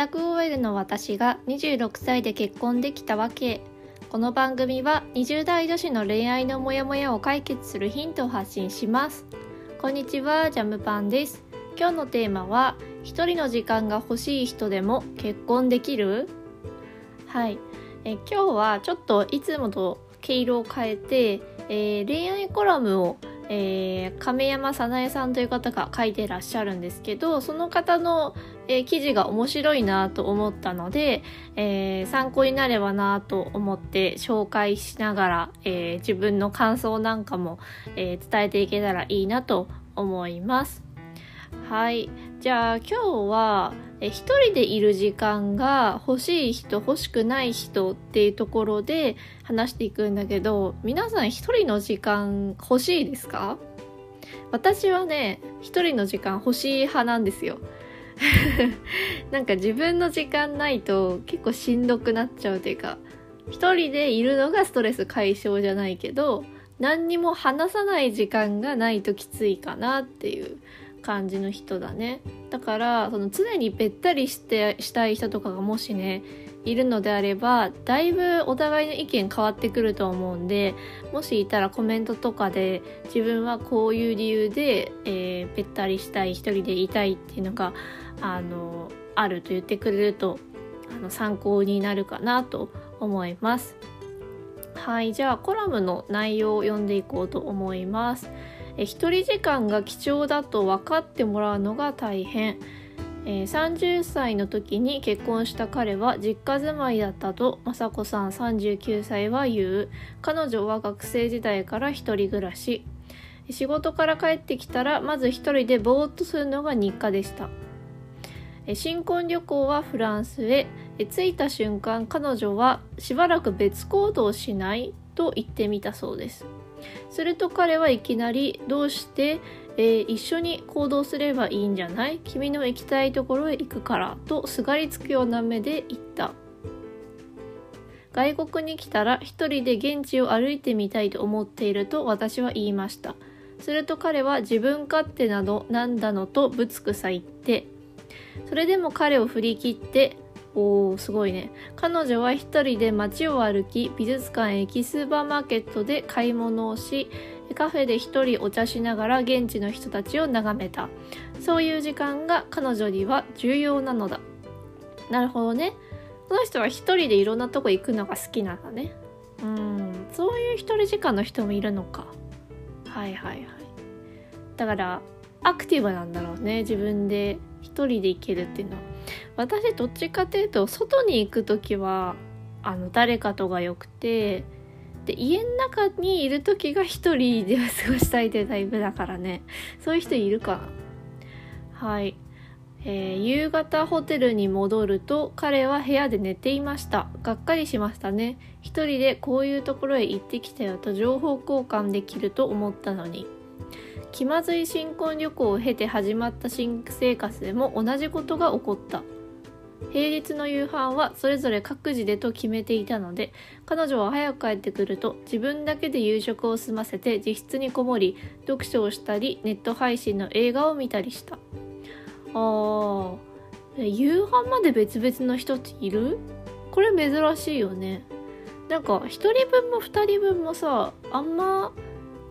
タク OL の私が26歳で結婚できたわけ。この番組は20代女子の恋愛のモヤモヤを解決するヒントを発信します。こんにちはジャムパンです。今日のテーマは一人の時間が欲しい人でも結婚できる？はい。え今日はちょっといつもと毛色を変えて、えー、恋愛コラムをえー、亀山早苗さんという方が書いてらっしゃるんですけどその方の、えー、記事が面白いなと思ったので、えー、参考になればなと思って紹介しながら、え自分の感想なんかも、え伝えていけたらいいなと思います。はい。じゃあ今日は一人でいる時間が欲しい人欲しくない人っていうところで話していくんだけど皆さん一人の時間欲しいですか？私はね一人の時間欲しい派なんですよ なんか自分の時間ないと結構しんどくなっちゃうというか一人でいるのがストレス解消じゃないけど何にも話さない時間がないときついかなっていう感じの人だねだからその常にべったりしてしたい人とかがもしねいるのであればだいぶお互いの意見変わってくると思うんでもしいたらコメントとかで自分はこういう理由で、えー、べったりしたい一人でいたいっていうのがあのあると言ってくれるとあの参考になるかなと思います。はいじゃあコラムの内容を読んでいこうと思います。え一人時間が貴重だと分かってもらうのが大変、えー、30歳の時に結婚した彼は実家住まいだったと雅子さん39歳は言う。彼女は学生時代から一人暮らし。仕事から帰ってきたらまず一人でぼーっとするのが日課でした。新婚旅行はフランスへ。着いた瞬間彼女はしばらく別行動しないと言ってみたそうです。すると彼はいきなりどうして、えー、一緒に行動すればいいんじゃない？君の行きたいところへ行くからとすがりつくような目で言った。外国に来たら一人で現地を歩いてみたいと思っていると私は言いました。すると彼は自分勝手などなんだのとぶつくさ言ってそれでも彼を振り切っておーすごいね。彼女は一人で街を歩き美術館へ行きスーパーマーケットで買い物をしカフェで一人お茶しながら現地の人たちを眺めた。そういう時間が彼女には重要なのだ。なるほどねこの人は一人でいろんなとこ行くのが好きなんだね。うんそういう一人時間の人もいるのか。はいはいはい。だからアクティブなんだろうね。自分で一人で行けるっていうのは。私どっちかというと外に行く時はあの誰かとがよくてで家の中にいる時が一人で過ごしたいというタイプだからね。そういう人いるか。なはい、えー、夕方ホテルに戻ると彼は部屋で寝ていました。がっかりしましたね。一人でこういうところへ行ってきたよと情報交換できると思ったのに。気まずい新婚旅行を経て始まった新生活でも同じことが起こった。平日の夕飯はそれぞれ各自でと決めていたので彼女は早く帰ってくると自分だけで夕食を済ませて自室にこもり読書をしたりネット配信の映画を見たりした。あー。夕飯まで別々の人っている？これ珍しいよね。なんか1人分も2人分もさあんま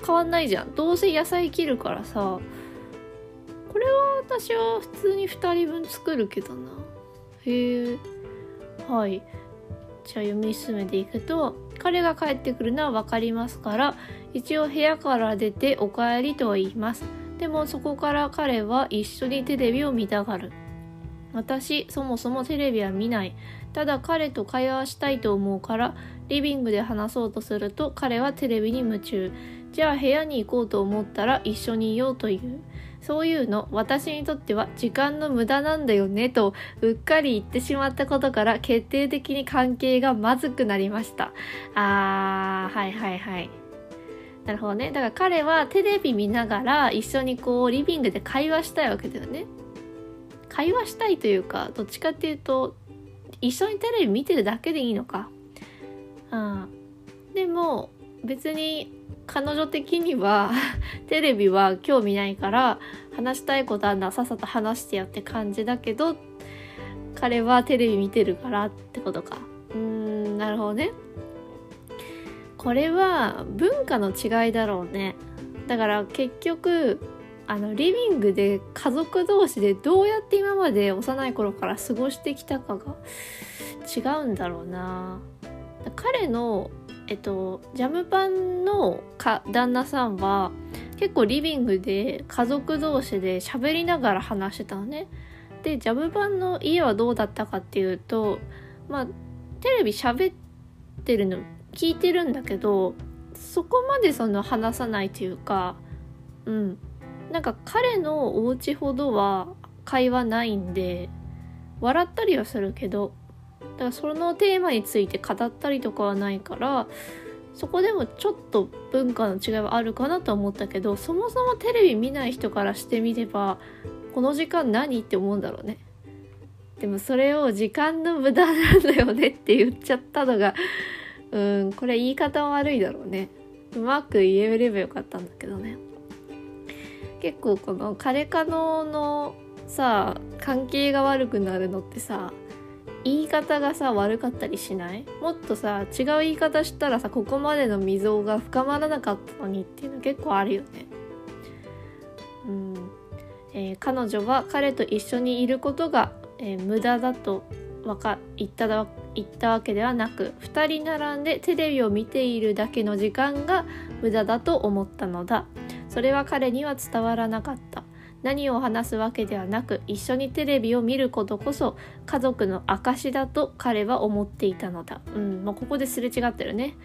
変わんないじゃん。どうせ野菜切るからさ。これは私は普通に2人分作るけどな。へえ。はい。じゃあ読み進めていくと彼が帰ってくるのは分かりますから一応部屋から出てお帰りとは言います。でもそこから彼は一緒にテレビを見たがる。私そもそもテレビは見ない。ただ彼と会話したいと思うからリビングで話そうとすると彼はテレビに夢中。じゃあ部屋に行こうと思ったら一緒にいようという。そういうの私にとっては時間の無駄なんだよねとうっかり言ってしまったことから決定的に関係がまずくなりました。あーはいはいはい。なるほどね。だから彼はテレビ見ながら一緒にこうリビングで会話したいわけだよね。会話したいというかどっちかっていうと一緒にテレビ見てるだけでいいのか。うんでも別に彼女的には テレビは興味ないから話したいことあんなさっさと話してよって感じだけど彼はテレビ見てるからってことか。うーんなるほどね。これは文化の違いだろうね。だから結局あのリビングで家族同士でどうやって今まで幼い頃から過ごしてきたかが違うんだろうな。彼のえっとジャムパンのか旦那さんは結構リビングで家族同士で喋りながら話してたのね。でジャムパンの家はどうだったかっていうとまあテレビ喋ってるの聞いてるんだけどそこまでその話さないというかうん。なんか彼のお家ほどは会話ないんで笑ったりはするけどだからそのテーマについて語ったりとかはないからそこでもちょっと文化の違いはあるかなと思ったけどそもそもテレビ見ない人からしてみればこの時間何って思うんだろうね。でもそれを時間の無駄なんだよねって言っちゃったのがうんこれ言い方悪いだろうね。うまく言えればよかったんだけどね。結構この彼カノのさ関係が悪くなるのってさ言い方がさ悪かったりしない？もっとさ違う言い方したらさここまでの溝が深まらなかったのにっていうの結構あるよね。うん。えー、彼女は彼と一緒にいることが、えー、無駄だとわか言っただ言ったわけではなく2人並んでテレビを見ているだけの時間が無駄だと思ったのだ。それは彼には伝わらなかった。何を話すわけではなく一緒にテレビを見ることこそ家族の証だと彼は思っていたのだ。うんもうここですれ違ってるね。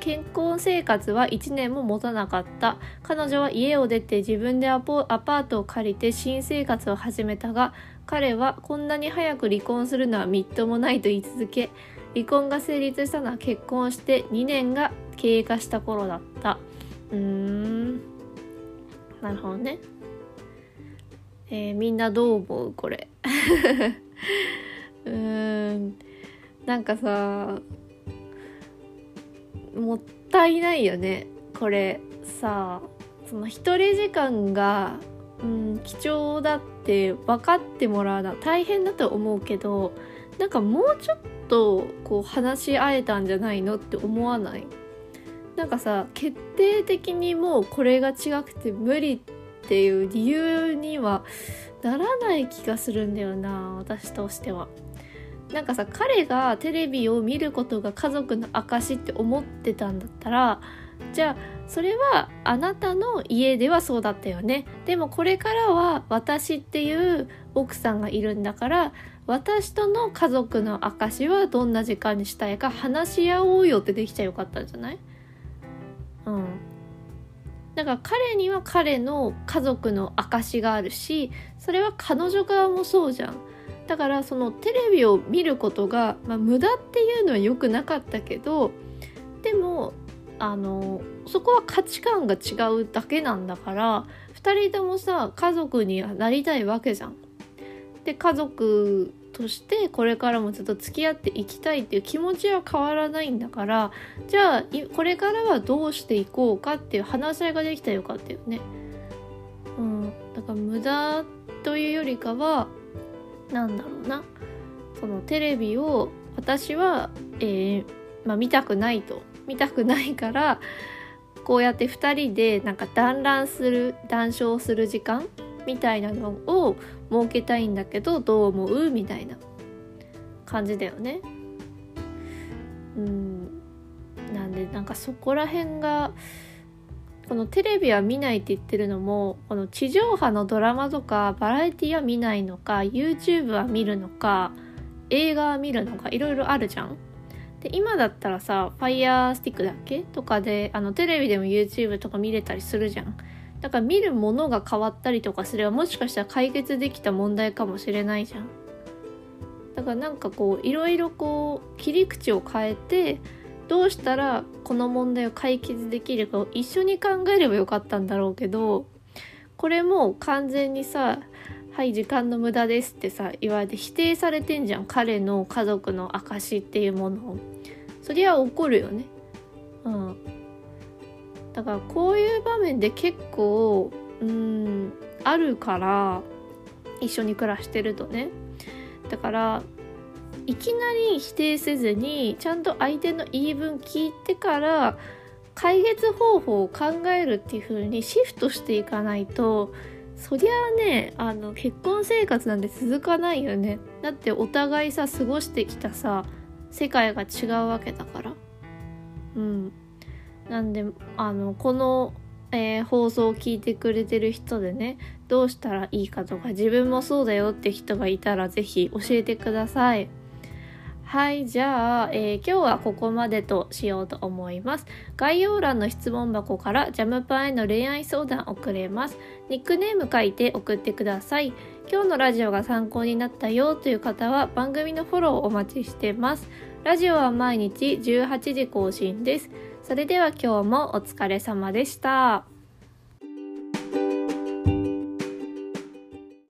健康生活は1年も持たなかった。彼女は家を出て自分でアパートを借りて新生活を始めたが彼はこんなに早く離婚するのはみっともないと言い続け離婚が成立したのは結婚して2年が経過した頃だった。うーん。なるほどね。えー、みんなどう思う？これ。うーん。なんかさもったいないよね。これ。さその一人時間が、うん、貴重だって分かってもらうのは大変だと思うけどなんかもうちょっとこう話し合えたんじゃないのって思わない？なんかさ決定的にもうこれが違くて無理ってていう理由にはならない気がするんだよな私としては。なんかさ彼がテレビを見ることが家族の証って思ってたんだったらじゃあそれはあなたの家ではそうだったよね。でもこれからは私っていう奥さんがいるんだから私との家族の証はどんな時間にしたいか話し合おうよってできちゃよかったんじゃない？うん。だから彼には彼の家族の証があるしそれは彼女側もそうじゃんだからそのテレビを見ることが、まあ、無駄っていうのは良くなかったけどでもあのそこは価値観が違うだけなんだから2人ともさ家族にはなりたいわけじゃん。で家族としてこれからもずっと付き合っていきたいっていう気持ちは変わらないんだからじゃあこれからはどうしていこうかっていう話し合いができたらよかったよね。うん、だから無駄というよりかはなんだろうなそのテレビを私は、えー、まあ、見たくないと見たくないからこうやって2人でなんか団らんする談笑する時間みたいなのを設けたいんだけどどう思うみたいな感じだよね。うんなんでなんかそこら辺がこのテレビは見ないって言ってるのもこの地上波のドラマとかバラエティは見ないのか YouTube は見るのか映画は見るのかいろいろあるじゃん。で今だったらさ Fire だっけ？とかであのテレビでも YouTube とか見れたりするじゃん。だから見るものが変わったりとかすればもしかしたら解決できた問題かもしれないじゃん。だからなんかこういろいろこう切り口を変えてどうしたらこの問題を解決できるかを一緒に考えればよかったんだろうけどこれも完全にさ「はい時間の無駄です」ってさ言われて否定されてんじゃん。彼の家族の証っていうものを。そりゃ怒るよね。うん。だからこういう場面で結構うんあるから一緒に暮らしてるとね。だからいきなり否定せずにちゃんと相手の言い分聞いてから解決方法を考えるっていう風にシフトしていかないとそりゃあねあの結婚生活なんて続かないよね。だってお互いさ過ごしてきたさ世界が違うわけだから。うん。なんであのこの、えー、放送を聞いてくれてる人でねどうしたらいいかとか自分もそうだよって人がいたら是非教えてください。はい、じゃあ、えー、今日はここまでとしようと思います。概要欄の質問箱からジャムパンへの恋愛相談送れます。ニックネーム書いて送ってください。今日のラジオが参考になったよという方は番組のフォローをお待ちしてます。ラジオは毎日18時更新です。それでは今日もお疲れ様でした。